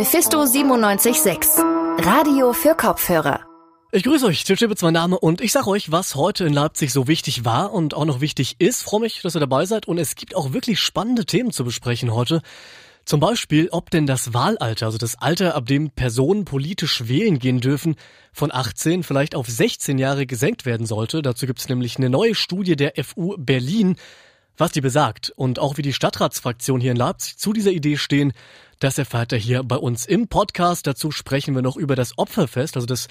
Mephisto 976, Radio für Kopfhörer. Ich grüße euch, Till Schibitz mein Name und ich sage euch, was heute in Leipzig so wichtig war und auch noch wichtig ist. Freue mich, dass ihr dabei seid und es gibt auch wirklich spannende Themen zu besprechen heute. Zum Beispiel, ob denn das Wahlalter, also das Alter, ab dem Personen politisch wählen gehen dürfen, von 18 vielleicht auf 16 Jahre gesenkt werden sollte. Dazu gibt es nämlich eine neue Studie der FU Berlin, was die besagt und auch wie die Stadtratsfraktion hier in Leipzig zu dieser Idee stehen. Das erfahrt ihr hier bei uns im Podcast. Dazu sprechen wir noch über das Opferfest, also das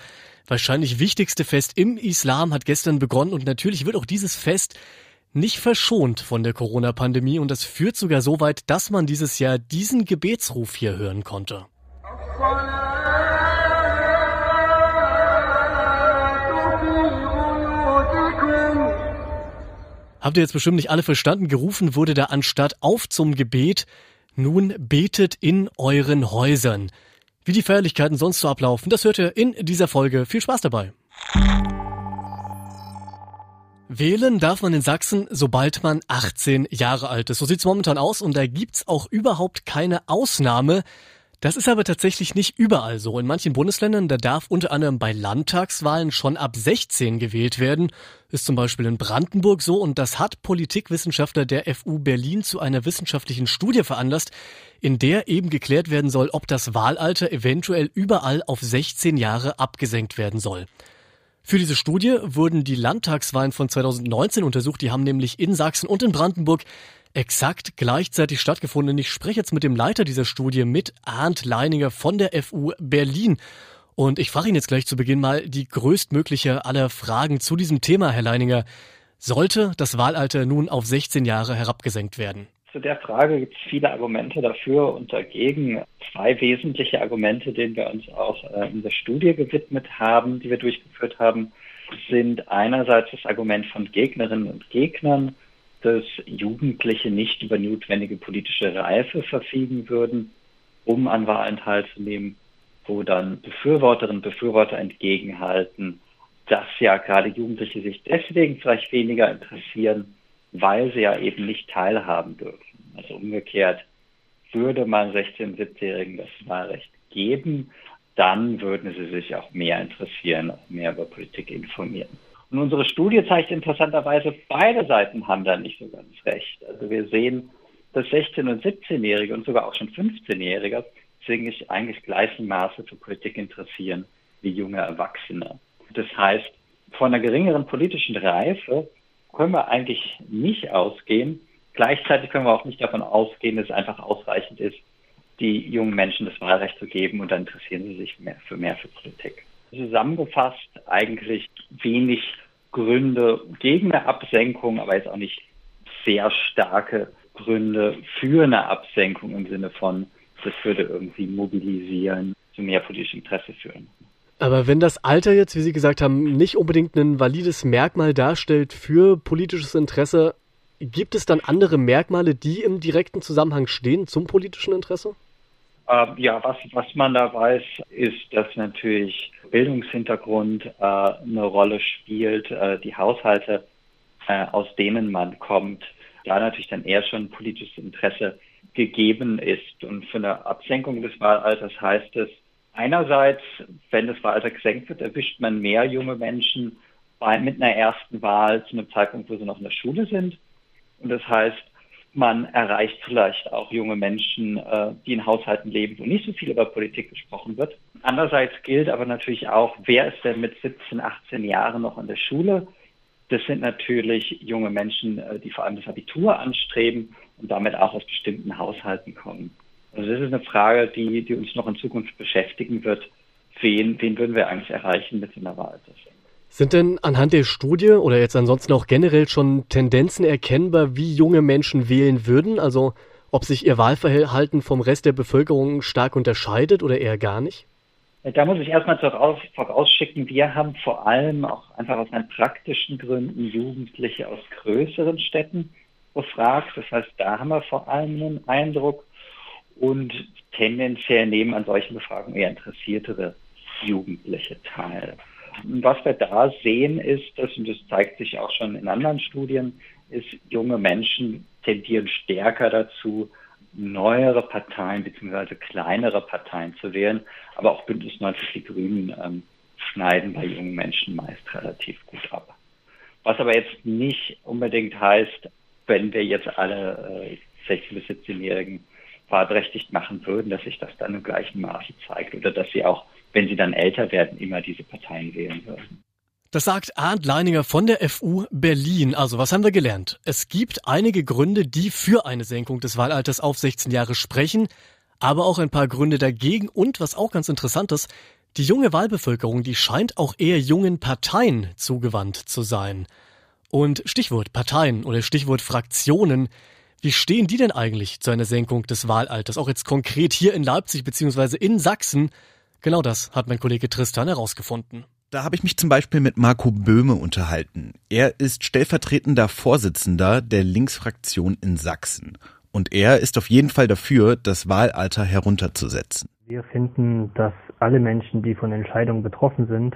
wahrscheinlich wichtigste Fest im Islam hat gestern begonnen und natürlich wird auch dieses Fest nicht verschont von der Corona-Pandemie und das führt sogar so weit, dass man dieses Jahr diesen Gebetsruf hier hören konnte. Habt ihr jetzt bestimmt nicht alle verstanden? Gerufen wurde da anstatt auf zum Gebet, nun betet in euren Häusern. Wie die Feierlichkeiten sonst so ablaufen, das hört ihr in dieser Folge. Viel Spaß dabei. Wählen darf man in Sachsen, sobald man 18 Jahre alt ist. So sieht's momentan aus und da gibt's auch überhaupt keine Ausnahme. Das ist aber tatsächlich nicht überall so. In manchen Bundesländern, da darf unter anderem bei Landtagswahlen schon ab 16 gewählt werden. Ist zum Beispiel in Brandenburg so und das hat Politikwissenschaftler der FU Berlin zu einer wissenschaftlichen Studie veranlasst, in der eben geklärt werden soll, ob das Wahlalter eventuell überall auf 16 Jahre abgesenkt werden soll. Für diese Studie wurden die Landtagswahlen von 2019 untersucht. Die haben nämlich in Sachsen und in Brandenburg exakt gleichzeitig stattgefunden. Ich spreche jetzt mit dem Leiter dieser Studie, mit Arndt Leininger von der FU Berlin. Und ich frage ihn jetzt gleich zu Beginn mal die größtmögliche aller Fragen zu diesem Thema, Herr Leininger. Sollte das Wahlalter nun auf 16 Jahre herabgesenkt werden? Zu der Frage gibt es viele Argumente dafür und dagegen. Zwei wesentliche Argumente, denen wir uns auch äh, in der Studie gewidmet haben, die wir durchgeführt haben, sind einerseits das Argument von Gegnerinnen und Gegnern, dass Jugendliche nicht über notwendige politische Reife verfügen würden, um an Wahlen teilzunehmen, wo dann Befürworterinnen und Befürworter entgegenhalten, dass ja gerade Jugendliche sich deswegen vielleicht weniger interessieren, weil sie ja eben nicht teilhaben dürfen. Also umgekehrt, würde man 16-, 17-Jährigen das Wahlrecht geben, dann würden sie sich auch mehr interessieren, auch mehr über Politik informieren. Und unsere Studie zeigt interessanterweise, beide Seiten haben da nicht so ganz recht. Also wir sehen, dass 16- und 17-Jährige und sogar auch schon 15-Jährige sich eigentlich gleichen Maße für Politik interessieren wie junge Erwachsene. Das heißt, von einer geringeren politischen Reife können wir eigentlich nicht ausgehen. Gleichzeitig können wir auch nicht davon ausgehen, dass es einfach ausreichend ist, die jungen Menschen das Wahlrecht zu geben und dann interessieren sie sich mehr für mehr für Politik. Zusammengefasst eigentlich wenig Gründe gegen eine Absenkung, aber jetzt auch nicht sehr starke Gründe für eine Absenkung im Sinne von, das würde irgendwie mobilisieren, zu mehr politischem Interesse führen. Aber wenn das Alter jetzt, wie Sie gesagt haben, nicht unbedingt ein valides Merkmal darstellt für politisches Interesse, gibt es dann andere Merkmale, die im direkten Zusammenhang stehen zum politischen Interesse? Äh, ja, was, was man da weiß, ist, dass natürlich Bildungshintergrund äh, eine Rolle spielt, äh, die Haushalte, äh, aus denen man kommt, da natürlich dann eher schon politisches Interesse gegeben ist. Und für eine Absenkung des Wahlalters heißt es, Einerseits, wenn das Wahlalter gesenkt wird, erwischt man mehr junge Menschen bei, mit einer ersten Wahl zu einem Zeitpunkt, wo sie noch in der Schule sind. Und das heißt, man erreicht vielleicht auch junge Menschen, äh, die in Haushalten leben, wo nicht so viel über Politik gesprochen wird. Andererseits gilt aber natürlich auch, wer ist denn mit 17, 18 Jahren noch in der Schule? Das sind natürlich junge Menschen, äh, die vor allem das Abitur anstreben und damit auch aus bestimmten Haushalten kommen. Also das ist eine Frage, die, die uns noch in Zukunft beschäftigen wird. Wen, wen würden wir eigentlich erreichen mit so einer Wahlsystem? Sind denn anhand der Studie oder jetzt ansonsten auch generell schon Tendenzen erkennbar, wie junge Menschen wählen würden? Also ob sich ihr Wahlverhalten vom Rest der Bevölkerung stark unterscheidet oder eher gar nicht? Da muss ich erstmal vorausschicken, wir haben vor allem auch einfach aus meinen praktischen Gründen Jugendliche aus größeren Städten befragt. Das heißt, da haben wir vor allem einen Eindruck und tendenziell nehmen an solchen Befragungen eher interessiertere Jugendliche teil. Und was wir da sehen ist, dass, und das zeigt sich auch schon in anderen Studien, ist, junge Menschen tendieren stärker dazu, neuere Parteien bzw. kleinere Parteien zu wählen. Aber auch Bündnis 90 Die Grünen ähm, schneiden bei jungen Menschen meist relativ gut ab. Was aber jetzt nicht unbedingt heißt, wenn wir jetzt alle äh, 16- bis 17-Jährigen wahlberechtigt machen würden, dass sich das dann im gleichen Maße zeigt oder dass sie auch, wenn sie dann älter werden, immer diese Parteien wählen würden. Das sagt Arndt Leininger von der FU Berlin. Also, was haben wir gelernt? Es gibt einige Gründe, die für eine Senkung des Wahlalters auf 16 Jahre sprechen, aber auch ein paar Gründe dagegen und, was auch ganz interessant ist, die junge Wahlbevölkerung, die scheint auch eher jungen Parteien zugewandt zu sein. Und Stichwort Parteien oder Stichwort Fraktionen, wie stehen die denn eigentlich zu einer Senkung des Wahlalters? Auch jetzt konkret hier in Leipzig beziehungsweise in Sachsen. Genau das hat mein Kollege Tristan herausgefunden. Da habe ich mich zum Beispiel mit Marco Böhme unterhalten. Er ist stellvertretender Vorsitzender der Linksfraktion in Sachsen. Und er ist auf jeden Fall dafür, das Wahlalter herunterzusetzen. Wir finden, dass alle Menschen, die von Entscheidungen betroffen sind,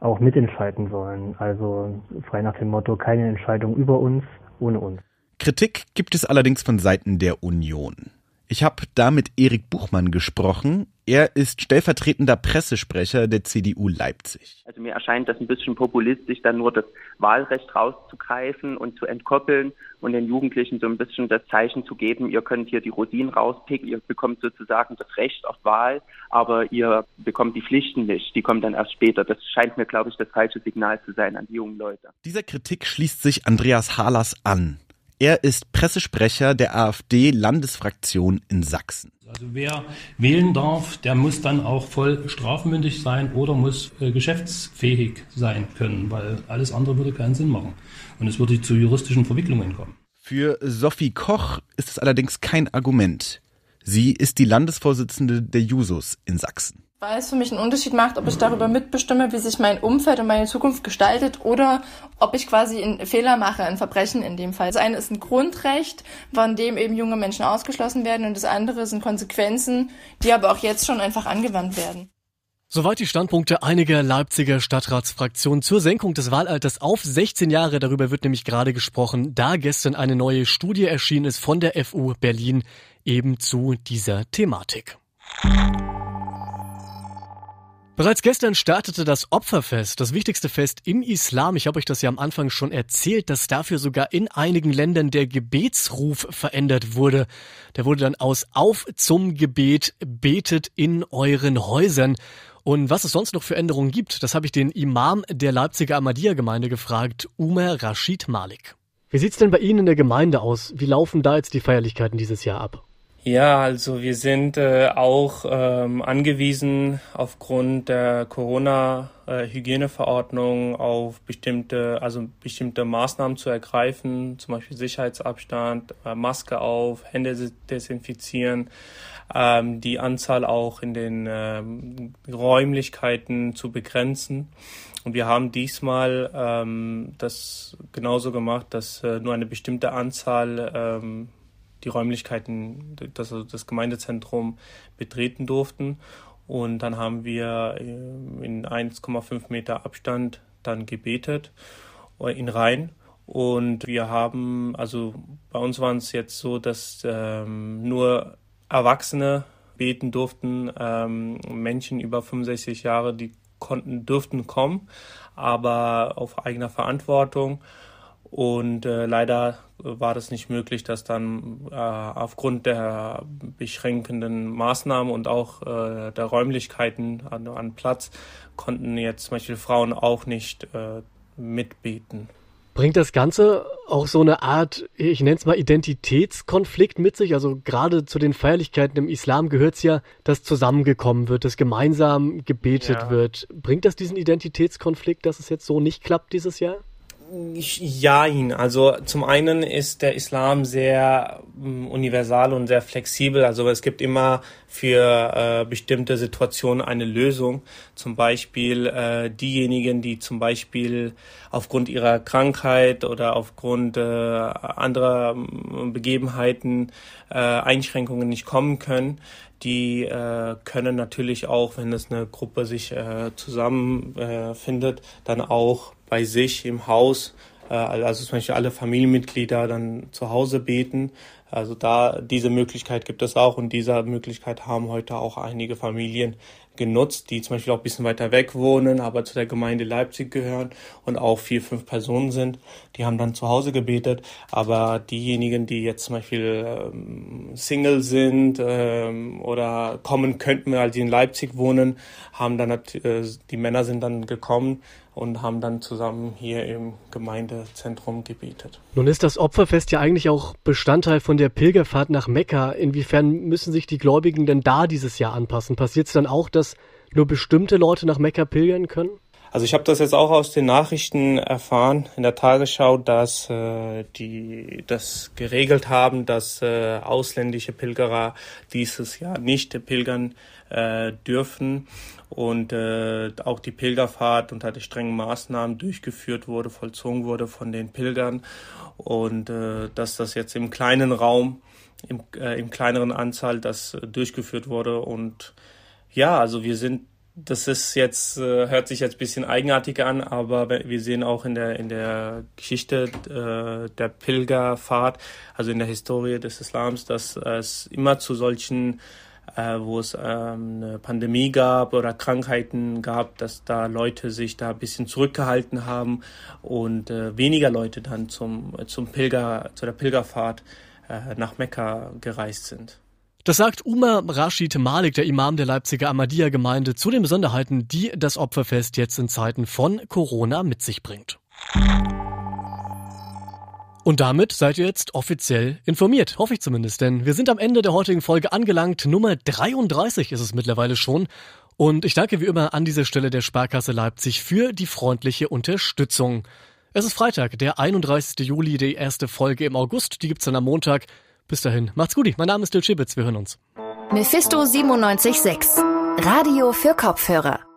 auch mitentscheiden sollen. Also frei nach dem Motto, keine Entscheidung über uns, ohne uns. Kritik gibt es allerdings von Seiten der Union. Ich habe da mit Erik Buchmann gesprochen. Er ist stellvertretender Pressesprecher der CDU Leipzig. Also mir erscheint das ein bisschen populistisch, dann nur das Wahlrecht rauszugreifen und zu entkoppeln und den Jugendlichen so ein bisschen das Zeichen zu geben, ihr könnt hier die Rosinen rauspicken, ihr bekommt sozusagen das Recht auf Wahl, aber ihr bekommt die Pflichten nicht, die kommen dann erst später. Das scheint mir, glaube ich, das falsche Signal zu sein an die jungen Leute. Dieser Kritik schließt sich Andreas Harlas an. Er ist Pressesprecher der AfD-Landesfraktion in Sachsen. Also wer wählen darf, der muss dann auch voll strafmündig sein oder muss äh, geschäftsfähig sein können, weil alles andere würde keinen Sinn machen. Und es würde zu juristischen Verwicklungen kommen. Für Sophie Koch ist es allerdings kein Argument. Sie ist die Landesvorsitzende der Jusos in Sachsen weil es für mich einen Unterschied macht, ob ich darüber mitbestimme, wie sich mein Umfeld und meine Zukunft gestaltet oder ob ich quasi einen Fehler mache, ein Verbrechen in dem Fall. Das eine ist ein Grundrecht, von dem eben junge Menschen ausgeschlossen werden und das andere sind Konsequenzen, die aber auch jetzt schon einfach angewandt werden. Soweit die Standpunkte einiger Leipziger Stadtratsfraktionen zur Senkung des Wahlalters auf 16 Jahre. Darüber wird nämlich gerade gesprochen, da gestern eine neue Studie erschienen ist von der FU Berlin eben zu dieser Thematik. Bereits gestern startete das Opferfest, das wichtigste Fest im Islam. Ich habe euch das ja am Anfang schon erzählt, dass dafür sogar in einigen Ländern der Gebetsruf verändert wurde. Der wurde dann aus Auf zum Gebet, betet in euren Häusern. Und was es sonst noch für Änderungen gibt, das habe ich den Imam der Leipziger Ahmadiyya-Gemeinde gefragt, Umar Rashid Malik. Wie sieht's denn bei Ihnen in der Gemeinde aus? Wie laufen da jetzt die Feierlichkeiten dieses Jahr ab? Ja, also wir sind äh, auch ähm, angewiesen aufgrund der Corona-Hygieneverordnung auf bestimmte, also bestimmte Maßnahmen zu ergreifen, zum Beispiel Sicherheitsabstand, äh, Maske auf, Hände desinfizieren, ähm, die Anzahl auch in den ähm, Räumlichkeiten zu begrenzen. Und wir haben diesmal ähm, das genauso gemacht, dass äh, nur eine bestimmte Anzahl ähm, die Räumlichkeiten, das, also das Gemeindezentrum betreten durften. Und dann haben wir äh, in 1,5 Meter Abstand dann gebetet äh, in Reihen. Und wir haben, also bei uns waren es jetzt so, dass ähm, nur Erwachsene beten durften, ähm, Menschen über 65 Jahre, die konnten, dürften kommen, aber auf eigener Verantwortung. Und äh, leider war das nicht möglich, dass dann äh, aufgrund der beschränkenden Maßnahmen und auch äh, der Räumlichkeiten an, an, Platz konnten jetzt zum Beispiel Frauen auch nicht äh, mitbeten. Bringt das Ganze auch so eine Art, ich nenne es mal Identitätskonflikt mit sich? Also gerade zu den Feierlichkeiten im Islam gehört es ja, dass zusammengekommen wird, dass gemeinsam gebetet ja. wird. Bringt das diesen Identitätskonflikt, dass es jetzt so nicht klappt dieses Jahr? Jein. Also zum einen ist der Islam sehr äh, universal und sehr flexibel. Also es gibt immer für äh, bestimmte Situationen eine Lösung. Zum Beispiel äh, diejenigen, die zum Beispiel aufgrund ihrer Krankheit oder aufgrund äh, anderer Begebenheiten äh, Einschränkungen nicht kommen können, die äh, können natürlich auch, wenn es eine Gruppe sich äh, zusammenfindet, äh, dann auch bei sich im Haus, äh, also zum Beispiel alle Familienmitglieder dann zu Hause beten, Also da diese Möglichkeit gibt es auch und dieser Möglichkeit haben heute auch einige Familien genutzt, die zum Beispiel auch ein bisschen weiter weg wohnen, aber zu der Gemeinde Leipzig gehören und auch vier, fünf Personen sind. Die haben dann zu Hause gebetet. Aber diejenigen, die jetzt zum Beispiel ähm, Single sind ähm, oder kommen könnten, weil sie in Leipzig wohnen, haben dann äh, die Männer sind dann gekommen und haben dann zusammen hier im Gemeindezentrum gebetet. Nun ist das Opferfest ja eigentlich auch Bestandteil von der Pilgerfahrt nach Mekka. Inwiefern müssen sich die Gläubigen denn da dieses Jahr anpassen? Passiert es dann auch, dass nur bestimmte Leute nach Mekka pilgern können? Also ich habe das jetzt auch aus den Nachrichten erfahren in der Tagesschau, dass äh, die das geregelt haben, dass äh, ausländische Pilgerer dieses Jahr nicht pilgern äh, dürfen. Und äh, auch die Pilgerfahrt unter den strengen Maßnahmen durchgeführt wurde, vollzogen wurde von den Pilgern. Und äh, dass das jetzt im kleinen Raum, im, äh, im kleineren Anzahl das äh, durchgeführt wurde. Und ja, also wir sind das ist jetzt, äh, hört sich jetzt ein bisschen eigenartig an, aber wir sehen auch in der, in der Geschichte äh, der Pilgerfahrt, also in der Historie des Islams, dass es immer zu solchen äh, wo es ähm, eine Pandemie gab oder Krankheiten gab, dass da Leute sich da ein bisschen zurückgehalten haben und weniger Leute dann zum, zum Pilger, zu der Pilgerfahrt nach Mekka gereist sind. Das sagt Umar Rashid Malik, der Imam der Leipziger Ahmadiyya-Gemeinde, zu den Besonderheiten, die das Opferfest jetzt in Zeiten von Corona mit sich bringt. Und damit seid ihr jetzt offiziell informiert, hoffe ich zumindest, denn wir sind am Ende der heutigen Folge angelangt. Nummer 33 ist es mittlerweile schon. Und ich danke wie immer an dieser Stelle der Sparkasse Leipzig für die freundliche Unterstützung. Es ist Freitag, der 31. Juli, die erste Folge im August. Die gibt's dann am Montag. Bis dahin, macht's gut. Mein Name ist Dil Schibitz. Wir hören uns. Mephisto 976. Radio für Kopfhörer.